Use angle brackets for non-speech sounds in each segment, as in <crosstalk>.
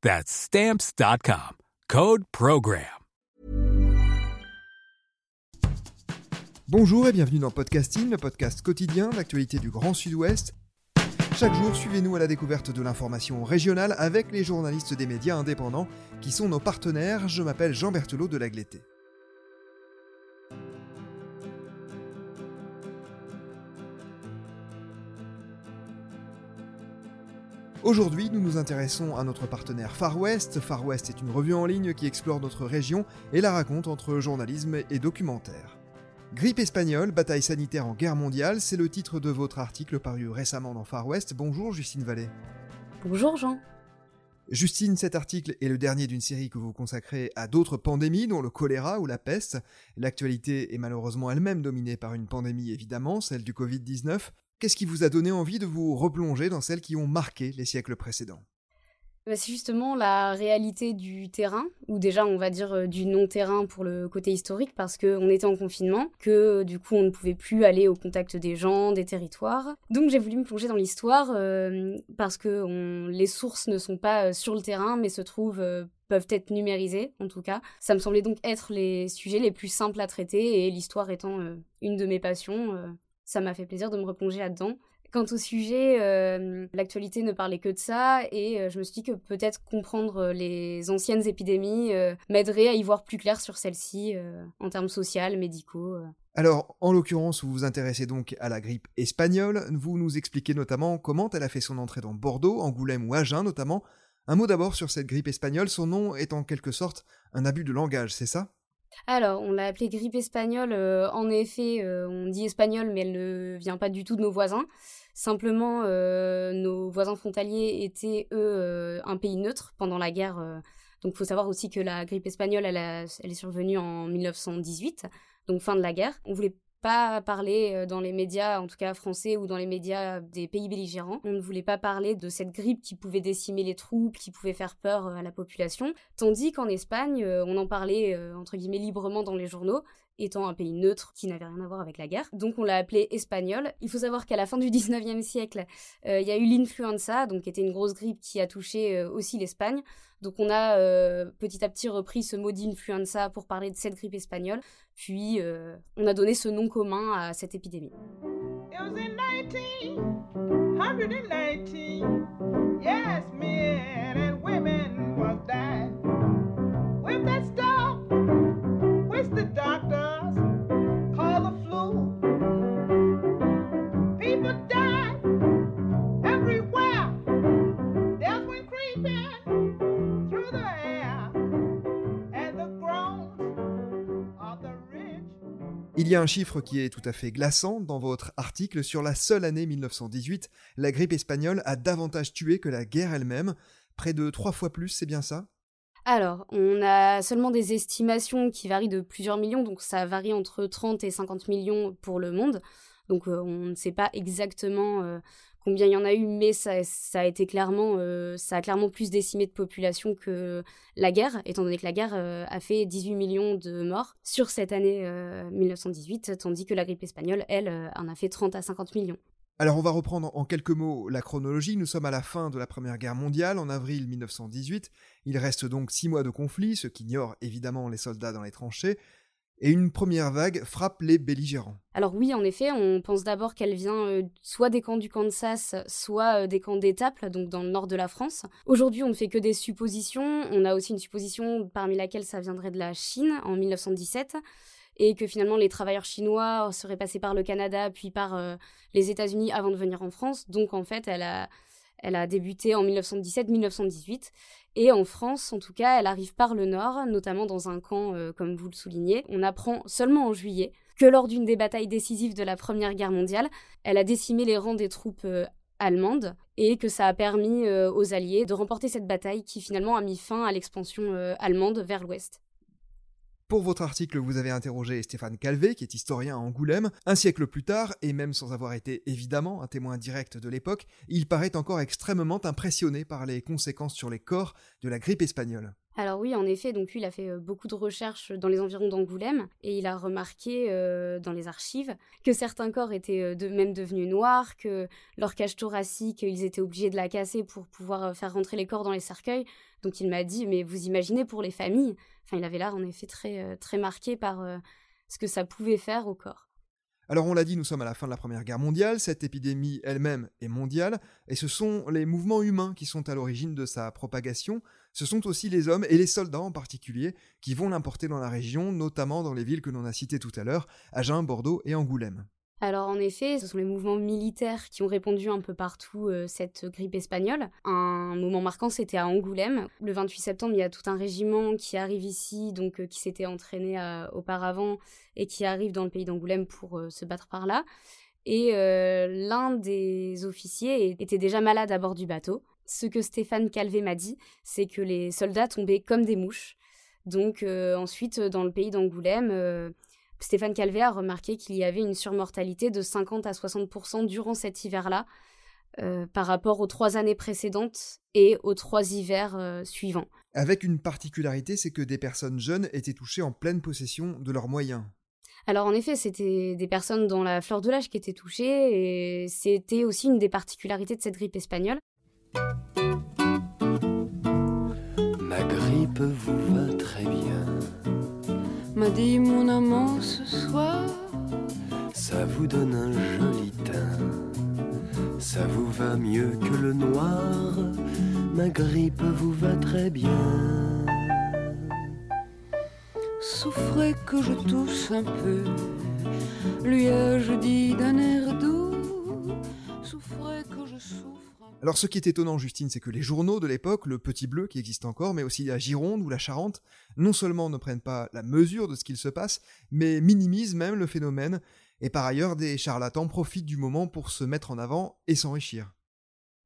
That's stamps.com. Code Program. Bonjour et bienvenue dans Podcasting, le podcast quotidien d'actualité du Grand Sud-Ouest. Chaque jour, suivez-nous à la découverte de l'information régionale avec les journalistes des médias indépendants qui sont nos partenaires. Je m'appelle Jean Berthelot de Lagleté. Aujourd'hui, nous nous intéressons à notre partenaire Far West. Far West est une revue en ligne qui explore notre région et la raconte entre journalisme et documentaire. Grippe espagnole, bataille sanitaire en guerre mondiale, c'est le titre de votre article paru récemment dans Far West. Bonjour Justine Vallée. Bonjour Jean. Justine, cet article est le dernier d'une série que vous consacrez à d'autres pandémies, dont le choléra ou la peste. L'actualité est malheureusement elle-même dominée par une pandémie évidemment, celle du Covid-19. Qu'est-ce qui vous a donné envie de vous replonger dans celles qui ont marqué les siècles précédents? Bah, c'est justement la réalité du terrain, ou déjà on va dire euh, du non-terrain pour le côté historique, parce qu'on était en confinement, que du coup on ne pouvait plus aller au contact des gens, des territoires. Donc j'ai voulu me plonger dans l'histoire, euh, parce que les sources ne sont pas euh, sur le terrain, mais se trouvent peuvent être numérisées en tout cas. Ça me semblait donc être les sujets les plus simples à traiter, et l'histoire étant une de mes passions ça m'a fait plaisir de me replonger là-dedans. Quant au sujet, euh, l'actualité ne parlait que de ça et euh, je me suis dit que peut-être comprendre euh, les anciennes épidémies m'aiderait à y voir plus clair sur celles-ci en termes sociaux, médicaux. Alors, en l'occurrence, vous vous intéressez donc à la grippe espagnole. Vous nous expliquez notamment comment elle a fait son entrée dans Bordeaux, Angoulême ou Agen notamment. Un mot d'abord sur cette grippe espagnole. Son nom est en quelque sorte un abus de langage, c'est ça? Alors, on l'a appelée grippe espagnole. Euh, en effet, euh, on dit espagnole, mais elle ne vient pas du tout de nos voisins. Simplement, euh, nos voisins frontaliers étaient, eux, un pays neutre pendant la guerre. donc, il faut savoir aussi que la grippe espagnole, elle, elle, est survenue en 1918, donc fin de la guerre. On voulait pas parler euh, dans les médias, en tout cas français ou dans les médias des pays belligérants. On ne voulait pas parler de cette grippe qui pouvait décimer les troupes, qui pouvait faire peur euh, à la population. Tandis qu'en Espagne, euh, on en parlait entre guillemets librement dans les journaux étant un pays neutre qui n'avait rien à voir avec la guerre. Donc on l'a appelé espagnol. Il faut savoir qu'à la fin du 19e siècle, il y a eu l'influenza, donc qui était une grosse grippe qui a touché aussi l'Espagne. Donc on a petit à petit repris ce mot d'influenza pour parler de cette grippe espagnole. Puis, euh, on a donné ce nom commun à cette épidémie. Il y a un chiffre qui est tout à fait glaçant dans votre article. Sur la seule année 1918, la grippe espagnole a davantage tué que la guerre elle-même. Près de trois fois plus, c'est bien ça? Alors, on a seulement des estimations qui varient de plusieurs millions, donc ça varie entre 30 et 50 millions pour le monde. Donc euh, on ne sait pas exactement euh, combien il y en a eu, mais ça, a été clairement, euh, clairement plus décimé de population que la guerre, étant donné que la guerre euh, a fait 18 millions de morts sur cette année 1918, euh, tandis que la grippe espagnole, elle, en a fait 30 à 50 millions. Alors on va reprendre en quelques mots la chronologie. Nous sommes à la fin de la Première Guerre mondiale, en avril 1918. Il reste donc six mois de conflit, ce qu'ignore évidemment les soldats dans les tranchées et une première vague frappe les belligérants. Alors oui, en effet, on pense d'abord qu'elle vient euh, soit des camps du Kansas, soit euh, des camps d'Étaples, donc dans le nord de la France. Aujourd'hui, on ne fait que des suppositions. On a aussi une supposition parmi laquelle ça viendrait de la Chine en 1917. et que finalement les travailleurs chinois seraient passés par le Canada puis par les États-Unis avant de venir en France. Donc en fait, elle a débuté en 1917-1918 et en France, en tout cas, elle arrive par le nord, notamment dans un camp, comme vous le soulignez. On apprend seulement en juillet que lors d'une des batailles décisives de la Première Guerre mondiale, elle a décimé les rangs des troupes euh, allemandes et que ça a permis euh, aux Alliés de remporter cette bataille qui finalement a mis fin à l'expansion euh, allemande vers l'ouest. Pour votre article, vous avez interrogé Stéphane Calvé, qui est historien à Angoulême. Un siècle plus tard, et même sans avoir été évidemment un témoin direct de l'époque, il paraît encore extrêmement impressionné par les conséquences sur les corps de la grippe espagnole. Alors oui, en effet, donc lui, il a fait beaucoup de recherches dans les environs d'Angoulême et il a remarqué dans les archives que certains corps étaient de, même devenus noirs, que leur cage thoracique, ils étaient obligés de la casser pour pouvoir faire rentrer les corps dans les cercueils. Donc il m'a dit, mais vous imaginez pour les familles Enfin, il avait l'air en effet très, très marqué par ce que ça pouvait faire au corps. Alors on l'a dit, nous sommes à la fin de la Première Guerre mondiale, cette épidémie elle-même est mondiale, et ce sont les mouvements humains qui sont à l'origine de sa propagation, ce sont aussi les hommes, et les soldats en particulier, qui vont l'importer dans la région, notamment dans les villes que l'on a citées tout à l'heure, Agen, Bordeaux et Angoulême. Alors en effet, ce sont les mouvements militaires qui ont répandu un peu partout euh, cette grippe espagnole. Un moment marquant, c'était à Angoulême. Le 28 septembre, il y a tout un régiment qui arrive ici, donc euh, qui s'était entraîné euh, auparavant et qui arrive dans le pays d'Angoulême pour se battre par là. Et l'un des officiers était déjà malade à bord du bateau. Ce que Stéphane Calvé m'a dit, c'est que les soldats tombaient comme des mouches. Donc ensuite, dans le pays d'Angoulême, Stéphane Calvé a remarqué qu'il y avait une surmortalité de 50 à 60% durant cet hiver-là euh, par rapport aux trois années précédentes et aux trois hivers euh, suivants. Avec une particularité, c'est que des personnes jeunes étaient touchées en pleine possession de leurs moyens. Alors en effet, c'était des personnes dans la fleur de l'âge qui étaient touchées et c'était aussi une des particularités de cette grippe espagnole. Ma grippe vous va très bien m'a dit mon amant ce soir. Ça vous donne un joli teint, ça vous va mieux que le noir. Ma grippe vous va très bien. Souffrez que je tousse un peu, lui ai-je dit d'un air doux? Alors ce qui est étonnant, Justine, c'est que les journaux de l'époque, le Petit Bleu qui existe encore, mais aussi la Gironde ou la Charente, non seulement ne prennent pas la mesure de ce qu'il se passe, mais minimisent même le phénomène, et par ailleurs des charlatans profitent du moment pour se mettre en avant et s'enrichir.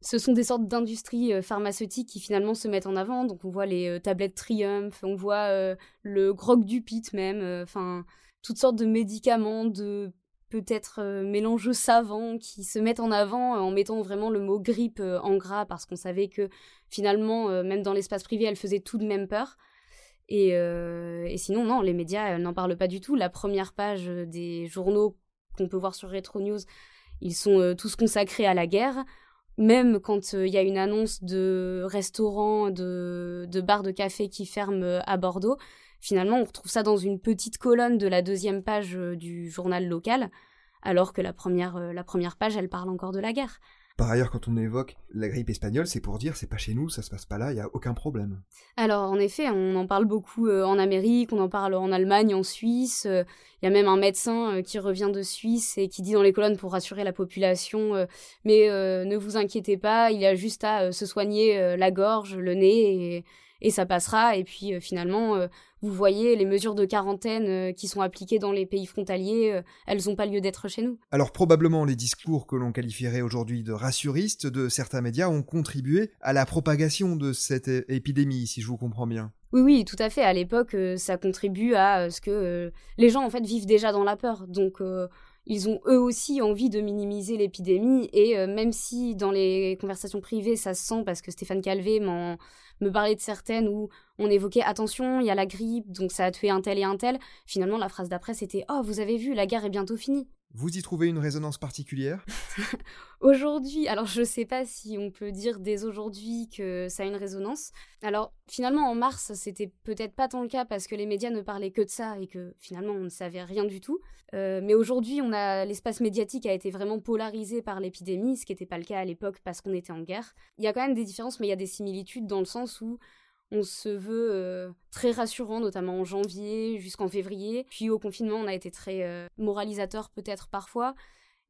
Ce sont des sortes d'industries euh, pharmaceutiques qui finalement se mettent en avant, donc on voit les euh, tablettes Triumph, on voit euh, le grog du pit même, enfin toutes sortes de médicaments, de peut-être euh, mélange savants qui se mettent en avant euh, en mettant vraiment le mot grippe euh, en gras parce qu'on savait que finalement, même dans l'espace privé, elle faisait tout de même peur. Et, sinon, non, les médias n'en parlent pas du tout. La première page des journaux qu'on peut voir sur Retro News, ils sont tous consacrés à la guerre. Même quand il y a une annonce de restaurant, de, bar de café qui ferment à Bordeaux, Finalement, on retrouve ça dans une petite colonne de la deuxième page euh, du journal local, alors que la première, euh, la première page, elle parle encore de la guerre. Par ailleurs, quand on évoque la grippe espagnole, c'est pour dire c'est pas chez nous, ça se passe pas là, il n'y a aucun problème. Alors en effet, on en parle beaucoup euh, en Amérique, on en parle en Allemagne, en Suisse. Il y a même un médecin qui revient de Suisse et qui dit dans les colonnes pour rassurer la population mais ne vous inquiétez pas, il y a juste à se soigner la gorge, le nez et, et ça passera. Et puis finalement, vous voyez, les mesures de quarantaine euh, qui sont appliquées dans les pays frontaliers, euh, elles n'ont pas lieu d'être chez nous. Alors probablement les discours que l'on qualifierait aujourd'hui de rassuristes de certains médias ont contribué à la propagation de cette épidémie, si je vous comprends bien. Oui, oui, tout à fait. À l'époque, euh, ça contribue à ce que les gens en fait vivent déjà dans la peur. Donc ils ont eux aussi envie de minimiser l'épidémie et même si dans les conversations privées ça se sent parce que Stéphane Calvé m'en me parlait de certaines où on évoquait attention, il y a la grippe, donc ça a tué un tel et un tel. Finalement, la phrase d'après, c'était Oh, vous avez vu, la guerre est bientôt finie. Vous y trouvez une résonance particulière? <laughs> Aujourd'hui, alors je ne sais pas si on peut dire dès aujourd'hui que ça a une résonance. Alors finalement en mars, c'était peut-être pas tant le cas parce que les médias ne parlaient que de ça et que finalement on ne savait rien du tout. Euh, mais aujourd'hui, on a l'espace médiatique a été vraiment polarisé par l'épidémie, ce qui n'était pas le cas à l'époque parce qu'on était en guerre. Il y a quand même des différences, mais il y a des similitudes dans le sens où on se veut euh, très rassurant, notamment en janvier jusqu'en février. Puis au confinement, on a été très euh, moralisateur peut-être parfois.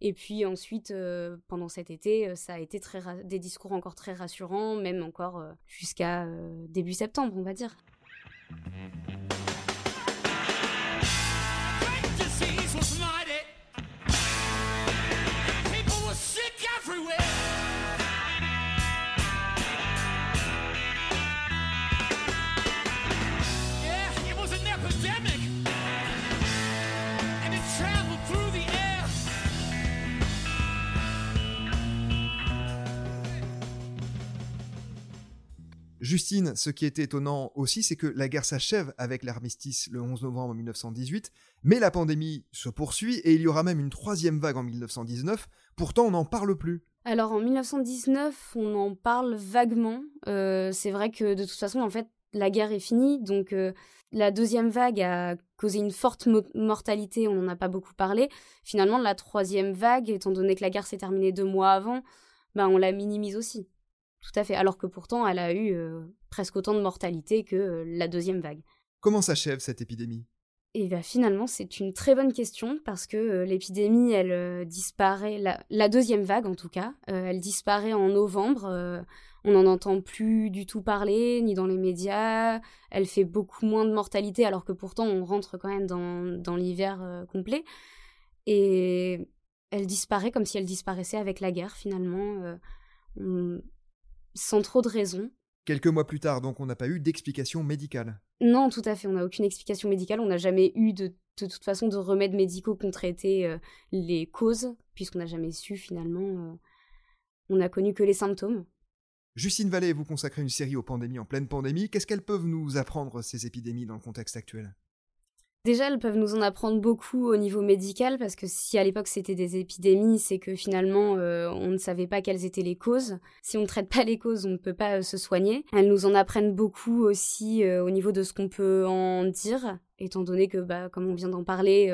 Et puis ensuite, euh, pendant cet été, ça a été très des discours encore très rassurants, même encore jusqu'à début septembre, on va dire. Justine, ce qui est étonnant aussi, c'est que la guerre s'achève avec l'armistice le 11 novembre 1918, mais la pandémie se poursuit et il y aura même une troisième vague en 1919. Pourtant, on n'en parle plus. Alors en 1919, on en parle vaguement. Euh, c'est vrai que de toute façon, en fait, la guerre est finie, donc euh, la deuxième vague a causé une forte mortalité, on n'en a pas beaucoup parlé. Finalement, la troisième vague, étant donné que la guerre s'est terminée deux mois avant, ben, on la minimise aussi. Tout à fait. Alors que pourtant, elle a eu euh, presque autant de mortalité que euh, la deuxième vague. Comment s'achève cette épidémie? Et eh bien finalement, c'est une très bonne question parce que euh, l'épidémie, elle disparaît, la, deuxième vague en tout cas, elle disparaît en novembre. on n'en entend plus du tout parler, ni dans les médias. Elle fait beaucoup moins de mortalité alors que pourtant on rentre quand même dans, dans l'hiver complet. Et elle disparaît comme si elle disparaissait avec la guerre finalement sans trop de raison. Quelques mois plus tard, donc, on n'a pas eu d'explication médicale. Non, tout à fait, on n'a aucune explication médicale. On n'a jamais eu de, de toute façon de remèdes médicaux pour traiter euh, les causes, puisqu'on n'a jamais su finalement. Euh, on n'a connu que les symptômes. Justine Vallée, vous consacrez une série aux pandémies en pleine pandémie. Qu'est-ce qu'elles peuvent nous apprendre, ces épidémies, dans le contexte actuel? Déjà, elles peuvent nous en apprendre beaucoup au niveau médical, parce que si à l'époque c'était des épidémies, c'est que finalement euh, on ne savait pas quelles étaient les causes. Si on ne traite pas les causes, on ne peut pas euh, se soigner. Elles nous en apprennent beaucoup aussi euh, au niveau de ce qu'on peut en dire, étant donné que, bah, comme on vient d'en parler,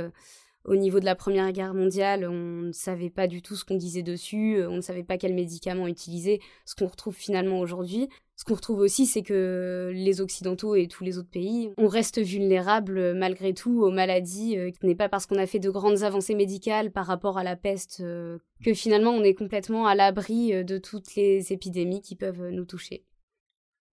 au niveau de la Première Guerre mondiale, on ne savait pas du tout ce qu'on disait dessus, on ne savait pas quels médicaments utiliser, ce qu'on retrouve finalement aujourd'hui. Ce qu'on retrouve aussi, c'est que les Occidentaux et tous les autres pays, on reste vulnérables malgré tout aux maladies. Euh, ce n'est pas parce qu'on a fait de grandes avancées médicales par rapport à la peste euh, que finalement on est complètement à l'abri euh, de toutes les épidémies qui peuvent nous toucher.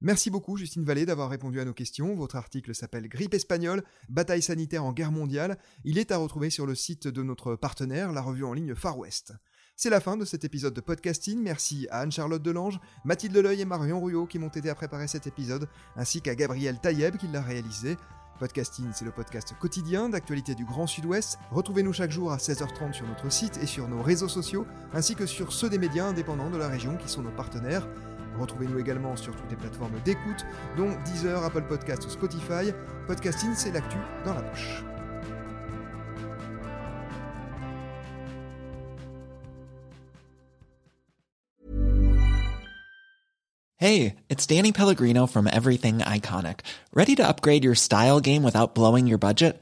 Merci beaucoup Justine Vallée d'avoir répondu à nos questions. Votre article s'appelle Grippe espagnole, bataille sanitaire en guerre mondiale. Il est à retrouver sur le site de notre partenaire, la revue en ligne Far West. C'est la fin de cet épisode de podcasting. Merci à Anne-Charlotte Delange, Mathilde Leleuil et Marion Rouillot qui m'ont aidé à préparer cet épisode, ainsi qu'à Gabriel Taïeb qui l'a réalisé. Podcasting, c'est le podcast quotidien d'actualité du Grand Sud-Ouest. Retrouvez-nous chaque jour à 16h30 sur notre site et sur nos réseaux sociaux, ainsi que sur ceux des médias indépendants de la région qui sont nos partenaires. Retrouvez-nous également sur toutes les plateformes d'écoute, dont Deezer, Apple Podcasts Spotify. Podcasting, c'est l'actu dans la poche. Hey, it's Danny Pellegrino from Everything Iconic. Ready to upgrade your style game without blowing your budget?